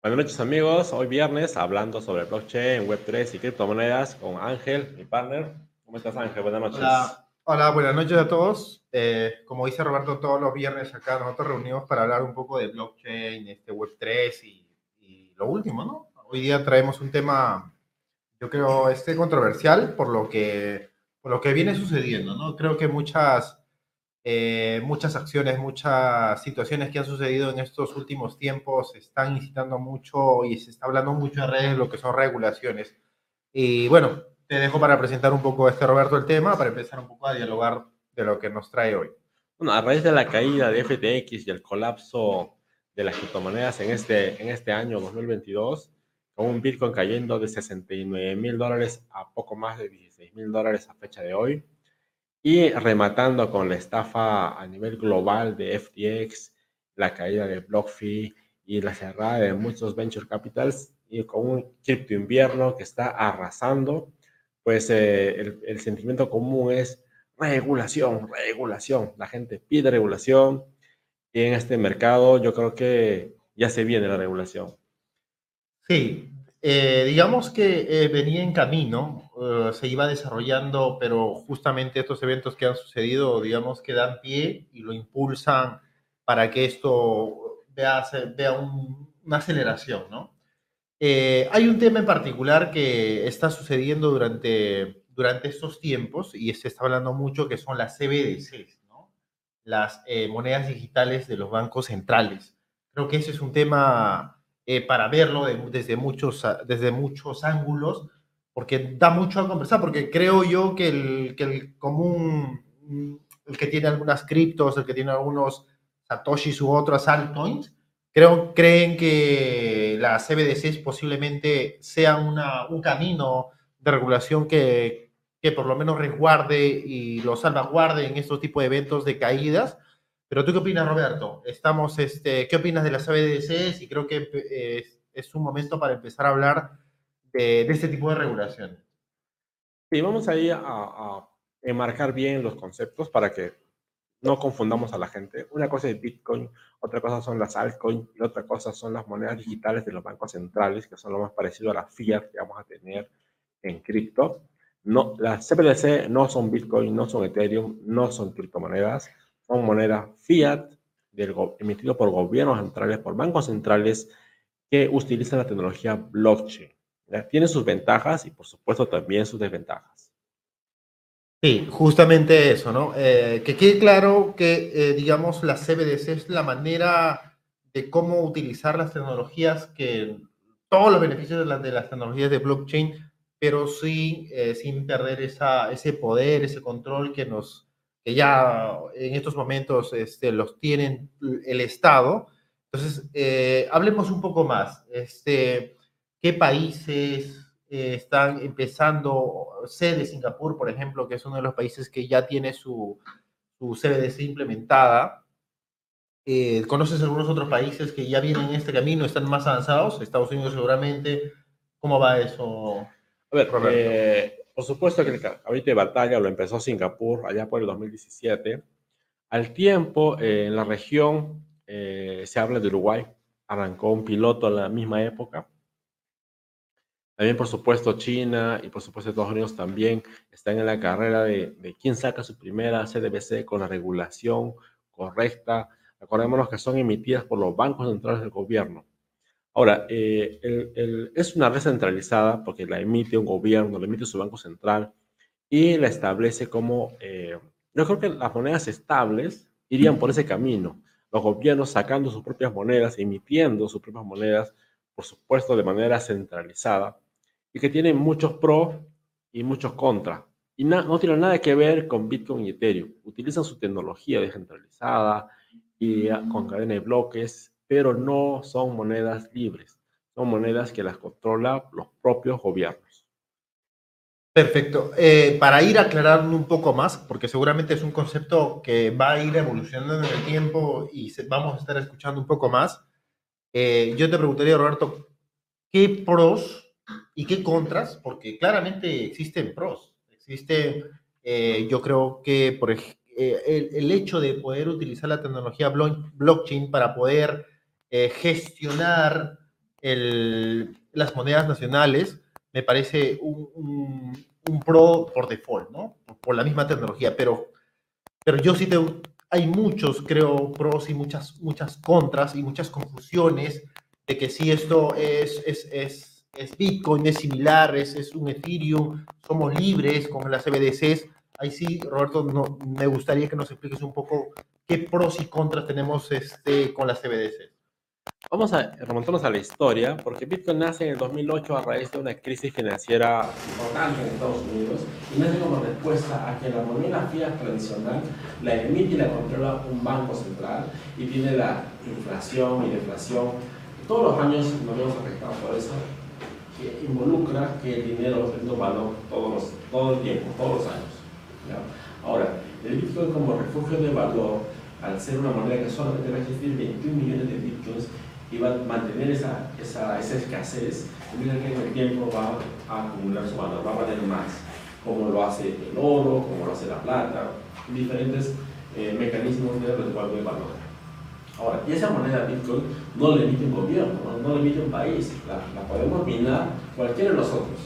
Buenas noches amigos, hoy viernes hablando sobre blockchain, Web3 y criptomonedas con Ángel, mi partner. ¿Cómo estás Ángel? Buenas noches. Hola, buenas noches a todos. Eh, como dice Roberto, todos los viernes acá nosotros reunimos para hablar un poco de blockchain, este Web3 y, y lo último, ¿no? Hoy día traemos un tema, yo creo, este controversial por lo que, por lo que viene sucediendo, ¿no? Creo que muchas eh, muchas acciones, muchas situaciones que han sucedido en estos últimos tiempos están incitando mucho y se está hablando mucho en redes de lo que son regulaciones. Y bueno, te dejo para presentar un poco este Roberto el tema, para empezar un poco a dialogar de lo que nos trae hoy. Bueno, a raíz de la caída de FTX y el colapso de las criptomonedas en este, en este año 2022, con un Bitcoin cayendo de 69 mil dólares a poco más de 16 mil dólares a fecha de hoy, y rematando con la estafa a nivel global de FTX, la caída de BlockFi y la cerrada de muchos venture capitals y con un cripto invierno que está arrasando, pues eh, el, el, sentimiento común es regulación, regulación. La gente pide regulación y en este mercado yo creo que ya se viene la regulación. Sí, eh, digamos que eh, venía en camino, eh, se iba desarrollando, pero justamente estos eventos que han sucedido, digamos que dan pie y lo impulsan para que esto vea, vea una aceleración, ¿no? hay un tema en particular que está sucediendo durante, durante estos tiempos y se está hablando mucho que son las CBDCs. Las monedas digitales de los bancos centrales. Creo que ese es un tema eh, para verlo desde, muchos, desde muchos ángulos, porque da mucho a conversar, porque creo yo que el, que el común, el que tiene algunas criptos, el que tiene algunos satoshis u otras altcoins, creo, creen que las CBDCs posiblemente sean una, un camino de regulación que, que por lo menos resguarde y lo salvaguarde en estos tipos de eventos de caídas, pero tú qué opinas, Roberto? Estamos, este, ¿Qué opinas de las CBDCs? Y creo que eh, es un momento para empezar a hablar de, este tipo de regulación. Sí, vamos ahí a, a enmarcar bien los conceptos para que no confundamos a la gente. Una cosa es Bitcoin, otra cosa son las altcoins y otra cosa son las monedas digitales de los bancos centrales, que son lo más parecido a la fiat que vamos a tener en cripto. No, las CBDC no son Bitcoin, no son Ethereum, no son criptomonedas son moneda fiat del, emitido por gobiernos centrales, por bancos centrales que utilizan la tecnología blockchain. Tiene sus ventajas y por supuesto también sus desventajas. Sí, justamente eso, ¿no? Eh, que quede claro que, eh, digamos, la CBDC es la manera de cómo utilizar las tecnologías, que todos los beneficios de, las de las tecnologías de blockchain, pero sí, eh, sin perder esa, ese poder, ese control que nos, que ya en estos momentos este, los tienen el Estado. Entonces, eh, hablemos un poco más. Este, ¿Qué países eh, están empezando? Sede Singapur, por ejemplo, que es uno de los países que ya tiene su, su CBDC implementada. Eh, ¿Conoces algunos otros países que ya vienen en este camino, están más avanzados? Estados Unidos seguramente. ¿Cómo va eso? A ver, Roberto? Por supuesto que el ahorita de batalla lo empezó Singapur allá por el 2017. Al tiempo, eh, en la región eh, se habla de Uruguay, arrancó un piloto en la misma época. También, por supuesto, China y por supuesto Estados Unidos también están en la carrera de, de quién saca su primera CDBC con la regulación correcta. Acordémonos que son emitidas por los bancos centrales del gobierno. Ahora, eh, es una red centralizada porque la emite un gobierno, la emite su banco central y la establece como, eh, yo creo que las monedas estables irían por ese camino, los gobiernos sacando sus propias monedas, emitiendo sus propias monedas, por supuesto de manera centralizada, y que tienen muchos pros y muchos contras. Y no tienen nada que ver con Bitcoin y Ethereum. Utilizan su tecnología descentralizada y con cadena de bloques pero no son monedas libres, son monedas que las controlan los propios gobiernos. Perfecto. Eh, para ir aclarando un poco más, porque seguramente es un concepto que va a ir evolucionando en el tiempo y vamos a estar escuchando un poco más, eh, yo te preguntaría, Roberto, ¿qué pros y qué contras? Porque claramente existen pros. Existe, eh, yo creo que por el, el, hecho de poder utilizar la tecnología blockchain para poder eh, gestionar las monedas nacionales, me parece un, pro por default, ¿no? Por la misma tecnología, pero, pero yo sí te, hay muchos, creo, pros y muchas, muchas contras y muchas confusiones de que si esto es, es, es, es Bitcoin, es similar, es, es un Ethereum, somos libres con las CBDCs. Ahí sí, Roberto, no, me gustaría que nos expliques un poco qué pros y contras tenemos este, con las CBDCs. Vamos a remontarnos a la historia, porque Bitcoin nace en el 2008 a raíz de una crisis financiera importante en Estados Unidos y nace como respuesta a que la moneda fiat tradicional la emite y la controla un banco central y tiene la inflación y deflación. Todos los años nos vemos afectados por eso, que involucra que el dinero teniendo valor todos todo el tiempo, todos los años. Ahora, el Bitcoin como refugio de valor, al ser una moneda que solamente va a existir 21 millones de Bitcoins, y va a mantener esa, escasez, que en el tiempo va a acumular su valor, va a valer más, como lo hace el oro, como lo hace la plata, diferentes eh, mecanismos de resguardo de valor. Ahora, y esa moneda Bitcoin no la emite un gobierno, no, la emite un país, la, podemos minar cualquiera de nosotros,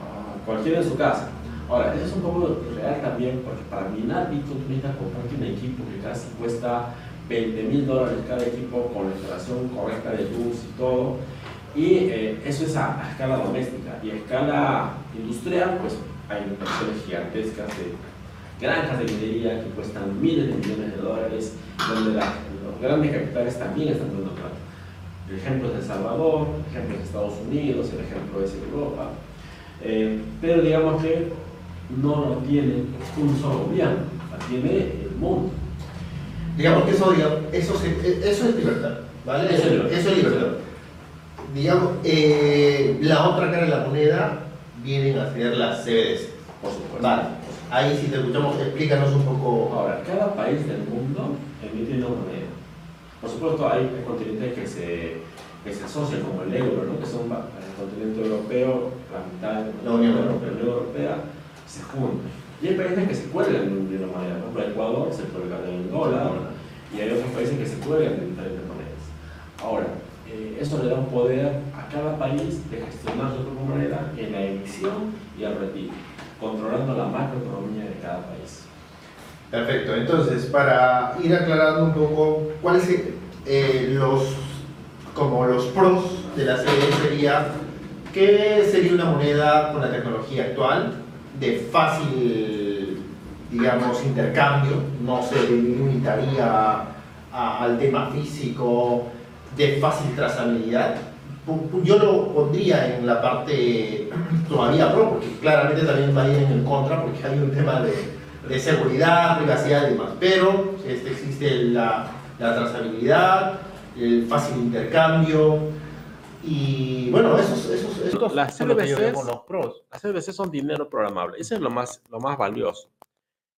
uh, cualquiera en su casa. Ahora, eso es un poco real también, porque para minar Bitcoin tú necesitas comprarte un equipo que casi cuesta 20 mil dólares cada equipo con la instalación correcta de luz y todo. Y eh, eso es a, escala doméstica. Y a escala industrial, pues hay inversiones gigantescas de granjas de minería que cuestan miles de millones de dólares, donde los grandes capitales también están dando plata. El ejemplo es El Salvador, el ejemplo es Estados Unidos, el ejemplo es Europa. Eh, pero digamos que no lo tiene un solo gobierno, lo tiene el mundo. Digamos que eso, eso, eso es libertad, ¿vale? Eso, es libertad. Digamos, eh, la otra cara de la moneda vienen a ser las CBDC. Por supuesto. Vale. Ahí si te escuchamos, explícanos un poco. Ahora, cada país del mundo emite una moneda. Por supuesto, hay continentes que se, que se asocian como el euro, ¿no? que son el continente europeo, la mitad de la Unión Europea, se juntan y hay países que se cuelgan de una manera, por ejemplo, Ecuador se cuelga del dólar y hay otros países que se cuelgan de diferentes monedas. Ahora, eh, eso le da un poder a cada país de gestionar su propia moneda en la emisión y el retiro, controlando la macroeconomía de cada país. Perfecto, entonces para ir aclarando un poco, ¿cuáles eh, los, los pros de la serie sería, ¿qué sería una moneda con la tecnología actual? de fácil, digamos, intercambio, no se limitaría al tema físico, de fácil trazabilidad. Yo lo pondría en la parte todavía pro, porque claramente también va a ir en el contra, porque hay un tema de, de seguridad, privacidad y demás. Pero este, existe la, la trazabilidad, el fácil intercambio, y bueno, esos, esos, esos las CBDCs, los pros. Las CBDCs son dinero programable. Eso es lo más, lo más valioso.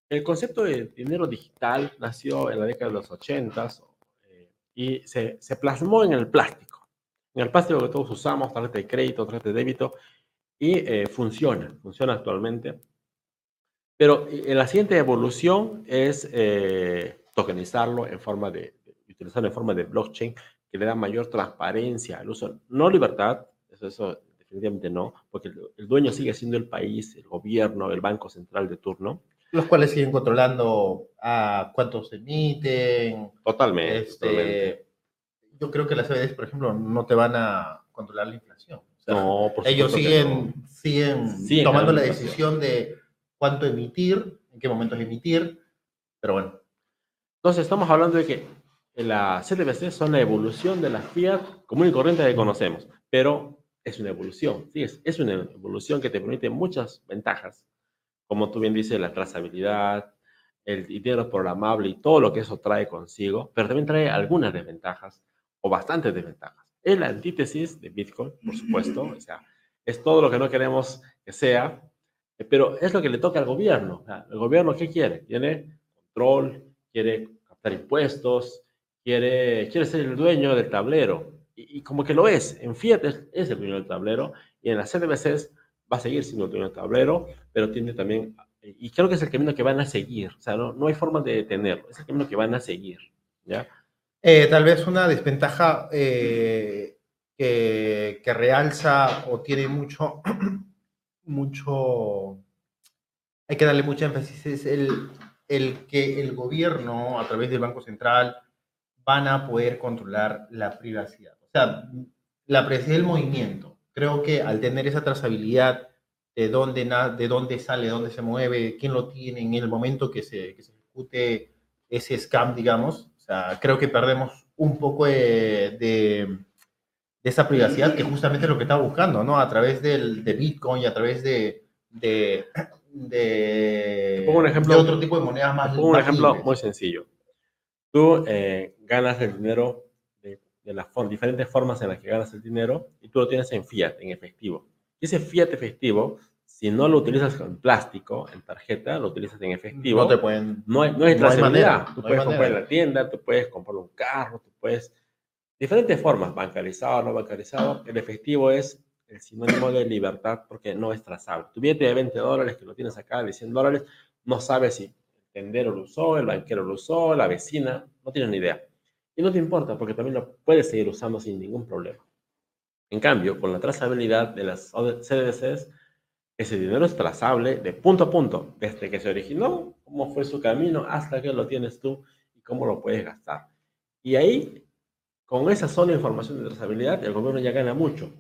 El concepto de dinero digital nació en la década de los 80 eh, y se, se, plasmó en el plástico. En el plástico que todos usamos, tarjeta de crédito, tarjeta de débito, y eh, funciona, funciona actualmente. Pero eh, la siguiente evolución es tokenizarlo en forma de, utilizarlo en forma de blockchain que le da mayor transparencia al uso, no libertad, eso, eso definitivamente no, porque el, dueño sigue siendo el país, el gobierno, el banco central de turno. Los cuales siguen controlando a cuántos emiten. Totalmente, este, Yo creo que las CBDs, por ejemplo, no te van a controlar la inflación. no, por ellos siguen, siguen tomando la decisión de cuánto emitir, en qué momentos emitir, pero bueno. Entonces estamos hablando de que la CTBC son la evolución de la fiat común y corriente que conocemos, pero es una evolución, ¿sí? es, es una evolución que te permite muchas ventajas, como tú bien dices, la trazabilidad, el dinero programable y todo lo que eso trae consigo, pero también trae algunas desventajas o bastantes desventajas. Es la antítesis de Bitcoin, por supuesto, o sea, es todo lo que no queremos que sea, pero es lo que le toca al gobierno. ¿El gobierno qué quiere? Tiene control, quiere captar impuestos, quiere, quiere ser el dueño del tablero. Y, como que lo es, en Fiat es, el dueño del tablero y en las CDBCs va a seguir siendo el dueño del tablero, pero tiene también, y creo que es el camino que van a seguir, o sea, no, no hay forma de detenerlo, es el camino que van a seguir, ¿ya? Eh, tal vez una desventaja, eh, que, que realza o tiene mucho, mucho, hay que darle mucha énfasis, es el, el que el gobierno, a través del Banco Central, van a poder controlar la privacidad. O sea, la privacidad del movimiento. Creo que al tener esa trazabilidad de dónde, de dónde sale, dónde se mueve, quién lo tiene en el momento que se, que se ejecute ese scam, digamos, o sea, creo que perdemos un poco de, de, esa privacidad que justamente es lo que está buscando, ¿no? A través del, de Bitcoin y a través de, de, de, un ejemplo, otro tipo de monedas más. Pongo un ejemplo muy sencillo. Tú eh, ganas el dinero de, de las diferentes formas en las que ganas el dinero y tú lo tienes en fiat, en efectivo. Y ese fiat efectivo, si no lo utilizas en plástico, en tarjeta, lo utilizas en efectivo. No te pueden. No hay, no hay manera. Tú puedes comprar en la tienda, tú puedes comprar un carro, tú puedes. Diferentes formas, bancarizado, no bancarizado. El efectivo es el sinónimo de libertad porque no es trazable. Tu billete de 20 dólares que lo tienes acá de 100 dólares, no sabes si el tendero lo usó, el banquero lo usó, la vecina, no tienes ni idea. Y no te importa porque también lo puedes seguir usando sin ningún problema. En cambio, con la trazabilidad de las CDCs, ese dinero es trazable de punto a punto, desde que se originó, cómo fue su camino, hasta que lo tienes tú y cómo lo puedes gastar. Y ahí, con esa sola información de trazabilidad, el gobierno ya gana mucho.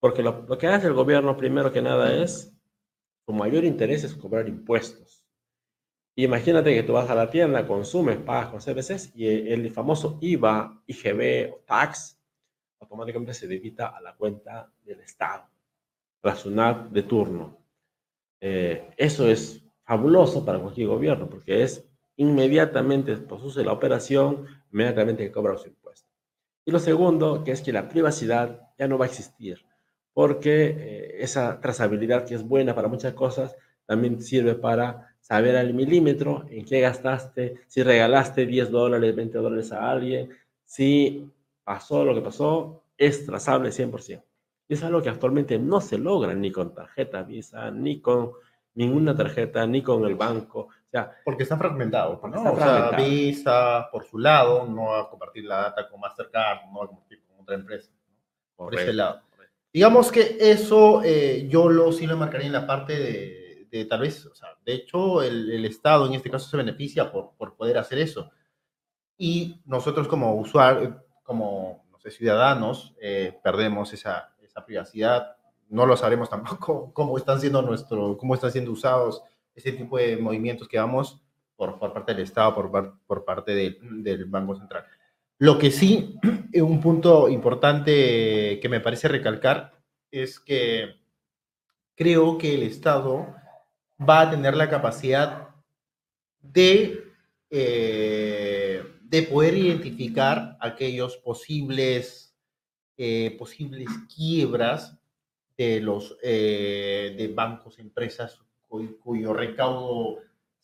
Porque lo, que hace el gobierno, primero que nada, es, su mayor interés es cobrar impuestos. imagínate que tú vas a la tienda, consumes, pagas con CBCs y el, famoso IVA, IGB o tax automáticamente se debita a la cuenta del Estado, la SUNAT de turno. Eh, eso es fabuloso para cualquier gobierno porque es inmediatamente, pues la operación, inmediatamente que cobra los impuestos. Y lo segundo, que es que la privacidad ya no va a existir porque eh, esa trazabilidad que es buena para muchas cosas también sirve para saber al milímetro en qué gastaste, si regalaste 10 dólares, 20 dólares a alguien, si pasó lo que pasó, es trazable 100%. Y es algo que actualmente no se logra ni con tarjeta Visa, ni con ninguna tarjeta, ni con el banco. O sea, porque está fragmentado. ¿no? Está fragmentado. Visa, por su lado, no va a compartir la data con Mastercard, no va a compartir con otra empresa. Por ese lado. Digamos que eso eh, yo lo sí lo marcaría en la parte de, tal vez, o sea, de hecho el, Estado en este caso se beneficia por, por poder hacer eso. Y nosotros como usuarios, como, no sé, ciudadanos, eh, perdemos esa, esa privacidad. No lo sabremos tampoco cómo están siendo nuestro, cómo están siendo usados ese tipo de movimientos que vamos por, por parte del Estado, por, por parte del, del Banco Central. Lo que sí, un punto importante que me parece recalcar es que creo que el Estado va a tener la capacidad de, eh, de poder identificar aquellos posibles, eh, posibles quiebras de los eh, de bancos, empresas cuyo recaudo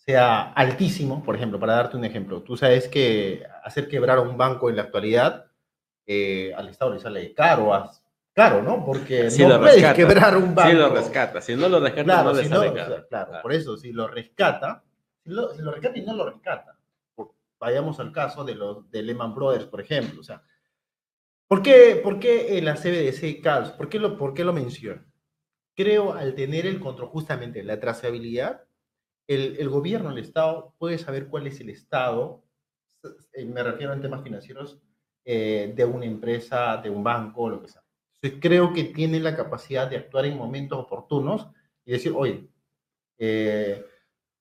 sea altísimo, por ejemplo, para darte un ejemplo, tú sabes que hacer quebrar a un banco en la actualidad eh, al Estado le sale caro, caro, ¿no? Porque no puedes quebrar un banco. Si lo rescata, si no lo rescata, claro, no le sale caro. claro, por eso, si lo rescata, si lo, rescata y no lo rescata, vayamos al caso de los de Lehman Brothers, por ejemplo, o sea, ¿por qué, por qué la CBDC CALS? ¿Por qué lo, por qué lo menciono? Creo al tener el control, justamente la trazabilidad, el, gobierno, el Estado, puede saber cuál es el estado, eh, me refiero en temas financieros, eh, de una empresa, de un banco, lo que sea. Entonces, creo que tiene la capacidad de actuar en momentos oportunos y decir, oye, eh,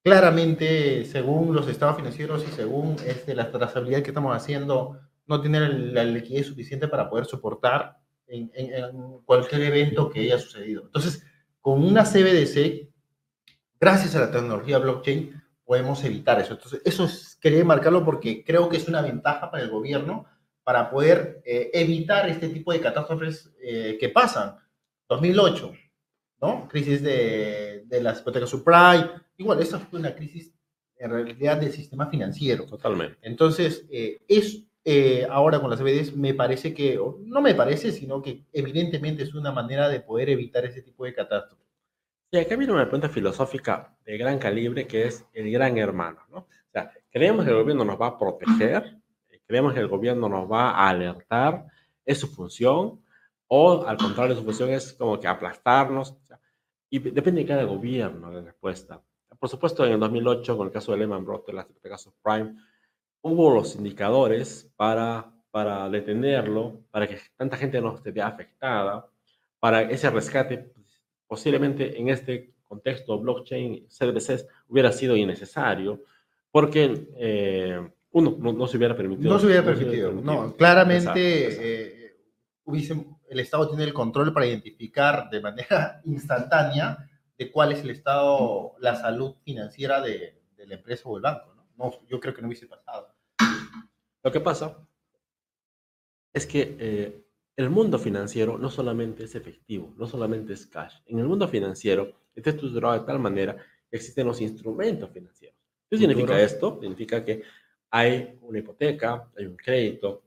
claramente, según los estados financieros y según este, la trazabilidad que estamos haciendo, no tiene la, liquidez suficiente para poder soportar en, en, cualquier evento que haya sucedido. Entonces, con una CBDC gracias a la tecnología blockchain podemos evitar eso. Entonces, eso es, quería marcarlo porque creo que es una ventaja para el gobierno para poder eh, evitar este tipo de catástrofes eh, que pasan. 2008, ¿no? Crisis de, de las hipotecas subprime. Igual, esa fue una crisis en realidad del sistema financiero. Totalmente. Entonces, eh, es ahora con las CBDs, me parece que, no me parece, sino que evidentemente es una manera de poder evitar ese tipo de catástrofes. Y acá viene una pregunta filosófica de gran calibre que es el gran hermano, ¿no? O sea, ¿creemos que el gobierno nos va a proteger? ¿Creemos que el gobierno nos va a alertar? ¿Es su función? o al contrario, su función es como que aplastarnos. y depende de cada gobierno la respuesta. Por supuesto, en el 2008, con el caso de Lehman Brothers, el caso Prime, hubo los indicadores para, para detenerlo, para que tanta gente no esté afectada, para ese rescate, posiblemente en este contexto blockchain, CDBCs hubiera sido innecesario, porque eh, uno no, se hubiera permitido. No se hubiera permitido, no, claramente eh, el Estado tiene el control para identificar de manera instantánea de cuál es el estado, la salud financiera de, de la empresa o el banco. ¿no? ¿no? yo creo que no hubiese pasado. Lo que pasa es que eh, el mundo financiero no solamente es efectivo, no solamente es cash. En el mundo financiero está estructurado de tal manera que existen los instrumentos financieros. ¿Qué significa esto? Significa que hay una hipoteca, hay un crédito,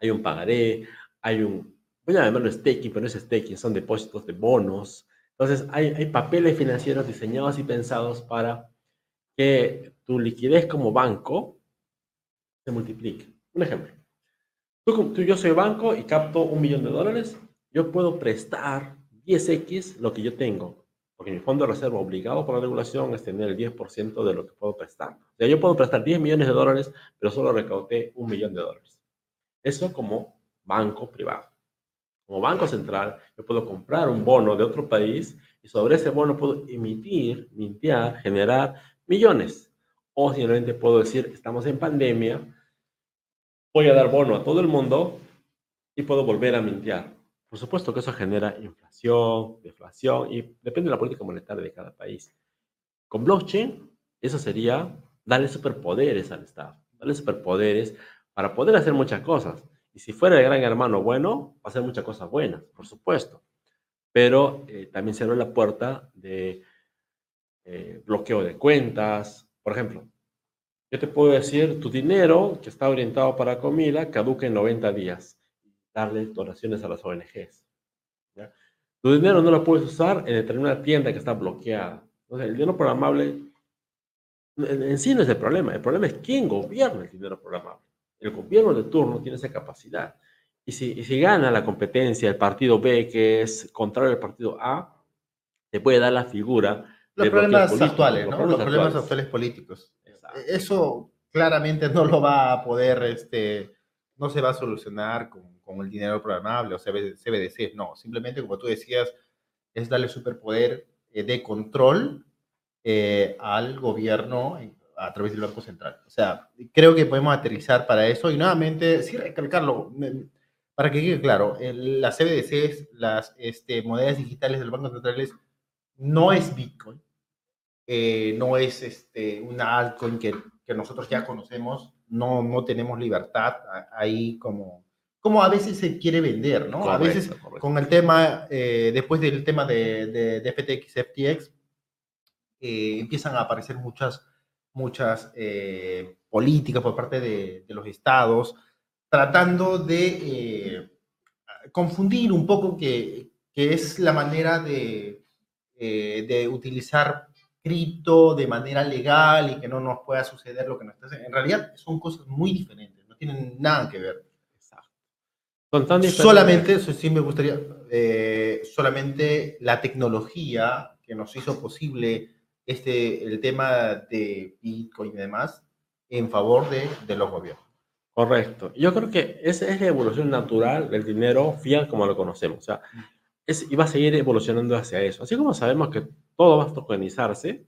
hay un pagaré, hay un, voy a llamarlo staking, pero no es staking, son depósitos de bonos. Entonces, hay, hay papeles financieros diseñados y pensados para que tu liquidez como banco se multiplique. Un ejemplo. Tú, tú, yo soy banco y capto un millón de dólares, yo puedo prestar 10x lo que yo tengo, porque mi fondo de reserva obligado por la regulación es tener el 10% de lo que puedo prestar. O sea, yo puedo prestar 10 millones de dólares, pero solo recaudé un millón de dólares. Eso como banco privado. Como banco central, yo puedo comprar un bono de otro país y sobre ese bono puedo emitir, mintear, generar millones. O simplemente puedo decir, estamos en pandemia, voy a dar bono a todo el mundo y puedo volver a mintear. Por supuesto que eso genera inflación, deflación y depende de la política monetaria de cada país. Con blockchain, eso sería darle superpoderes al Estado, darle superpoderes para poder hacer muchas cosas. Y si fuera el gran hermano bueno, va a hacer muchas cosas buenas, por supuesto. Pero eh, también se abre la puerta de eh, bloqueo de cuentas. Por ejemplo, yo te puedo decir, tu dinero que está orientado para comida caduca en 90 días. Darle donaciones a las ONGs. Tu dinero no lo puedes usar en determinada tienda que está bloqueada. Entonces, el dinero programable en, sí no es el problema. El problema es quién gobierna el dinero programable. El gobierno de turno tiene esa capacidad. Y si, y si gana la competencia el partido B, que es contrario al partido A, te puede dar la figura los problemas actuales, ¿no? Los problemas, actuales. políticos. Eso claramente no lo va a poder, este, no se va a solucionar con, con el dinero programable o CBDC, no, simplemente como tú decías, es darle superpoder eh, de control eh, al gobierno a través del Banco Central. O sea, creo que podemos aterrizar para eso y nuevamente, sí recalcarlo, para que quede claro, las CBDCs, las este, monedas digitales del Banco Central no es Bitcoin, eh, no es este, una altcoin que, que, nosotros ya conocemos, no, no tenemos libertad ahí como, como a veces se quiere vender, ¿no? a veces con el tema, eh, después del tema de, de, FTX, FTX, eh, empiezan a aparecer muchas, muchas políticas por parte de, de, los estados, tratando de confundir un poco que, que es la manera de eh, de utilizar cripto de manera legal y que no nos pueda suceder lo que nos está haciendo. En realidad son cosas muy diferentes, no tienen nada que ver. Son tan. Solamente, eso sí me gustaría, eh, solamente la tecnología que nos hizo posible este, el tema de Bitcoin y demás en favor de, de los gobiernos. Correcto. Yo creo que esa es la evolución natural del dinero fiat como lo conocemos. O sea, es, y va a seguir evolucionando hacia eso. Así como sabemos que todo va a tokenizarse,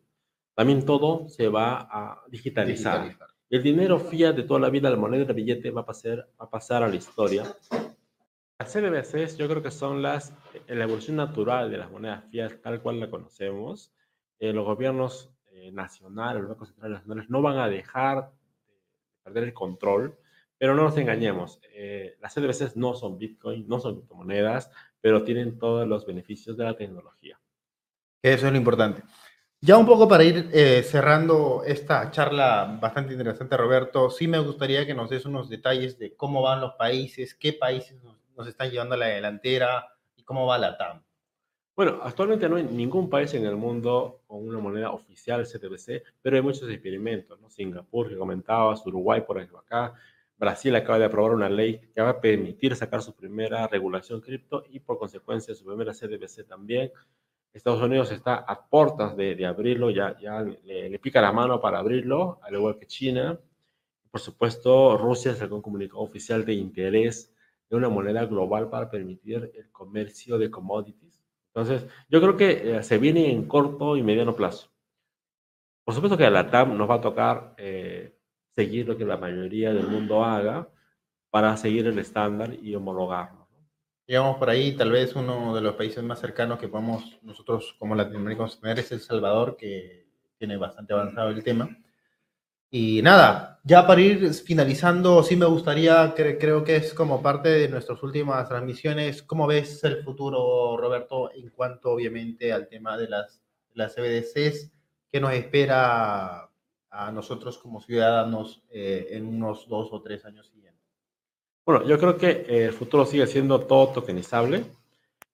también todo se va a digitalizar. Y el dinero fiat de toda la vida, la moneda de billete, va a pasar, va a, pasar a la historia. Las CBDCs yo creo que son las, la evolución natural de las monedas fiat tal cual la conocemos. Eh, los gobiernos eh, nacionales, los bancos centrales nacionales no van a dejar de perder el control, pero no nos engañemos. Eh, las CBDCs no son Bitcoin, no son criptomonedas, pero tienen todos los beneficios de la tecnología. Eso es lo importante. Ya un poco para ir eh, cerrando esta charla bastante interesante, Roberto, sí me gustaría que nos des unos detalles de cómo van los países, qué países nos, están llevando a la delantera y cómo va la TAM. Bueno, actualmente no hay ningún país en el mundo con una moneda oficial CTBC, pero hay muchos experimentos, ¿no? Singapur, que comentabas, Uruguay, por ejemplo, acá, Brasil acaba de aprobar una ley que va a permitir sacar su primera regulación cripto y por consecuencia su primera CDBC también. Estados Unidos está a puertas de, abrirlo, ya, ya le, pica la mano para abrirlo, al igual que China. Por supuesto, Rusia sacó un comunicado oficial de interés de una moneda global para permitir el comercio de commodities. Entonces, yo creo que eh, se viene en corto y mediano plazo. Por supuesto que a la TAM nos va a tocar eh, seguir lo que la mayoría del mundo haga para seguir el estándar y homologarlo. Digamos, por ahí tal vez uno de los países más cercanos que podemos nosotros como latinoamericanos tener es El Salvador, que tiene bastante avanzado el tema. Y nada, ya para ir finalizando, sí me gustaría, creo que es como parte de nuestras últimas transmisiones, ¿cómo ves el futuro, Roberto, en cuanto obviamente al tema de las, las CBDCs? ¿Qué nos espera a nosotros como ciudadanos eh, en unos dos o tres años siguientes? Bueno, yo creo que eh, el futuro sigue siendo todo tokenizable.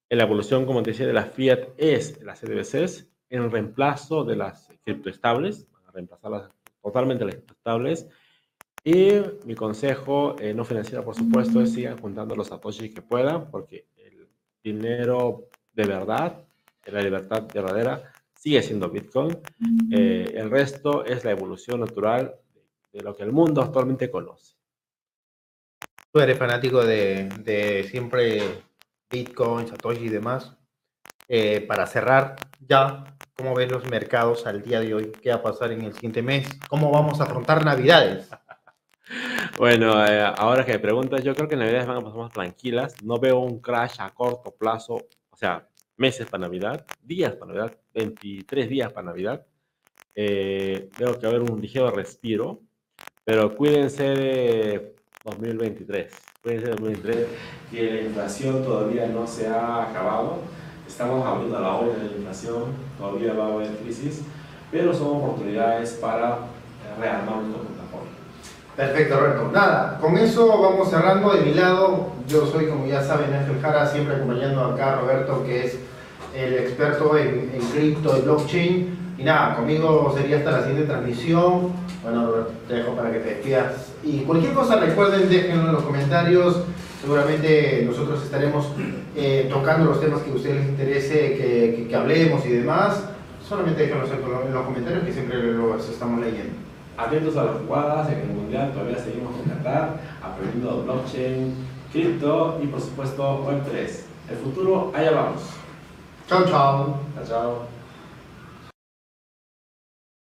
La evolución, como te decía, de la fiat es las CBDCs en reemplazo de las criptoestables, reemplazarlas totalmente las criptoestables. Y mi consejo, eh, no financiero por supuesto, es sigan juntando los satoshis que puedan, porque el dinero de verdad, la libertad verdadera, sigue siendo Bitcoin. Eh, el resto es la evolución natural de lo que el mundo actualmente conoce. Tú eres fanático de, de siempre Bitcoin, Satoshi y demás. Eh, para cerrar ya, ¿cómo ves los mercados al día de hoy? ¿Qué va a pasar en el siguiente mes? ¿Cómo vamos a afrontar Navidades? Bueno, eh, ahora que me preguntas, yo creo que Navidades van a pasar más tranquilas. No veo un crash a corto plazo, o sea, meses para Navidad, días para Navidad, 23 días para Navidad. Eh, veo que va a haber un ligero respiro, pero cuídense de 2023. Cuídense de 2023, que la inflación todavía no se ha acabado. Estamos abriendo la olla de la inflación, todavía va a haber crisis, pero son oportunidades para rearmar nuestro portafolio. Perfecto, Roberto. Nada, con eso vamos cerrando. De mi lado, yo soy, como ya saben, Ángel Jara, siempre acompañando acá a Roberto, que es el experto en, en cripto y blockchain. Y nada, conmigo sería hasta la siguiente transmisión. Bueno, te dejo para que te despidas. Y cualquier cosa, recuerden, déjenlo en los comentarios. Seguramente nosotros estaremos eh, tocando los temas que a ustedes les interese que, que, hablemos y demás. Solamente déjenlo en los comentarios que siempre los estamos leyendo. Atentos a las jugadas en el mundial, todavía seguimos con Qatar, aprendiendo blockchain, cripto y por supuesto Web3. El futuro, allá vamos. 周总，大家好。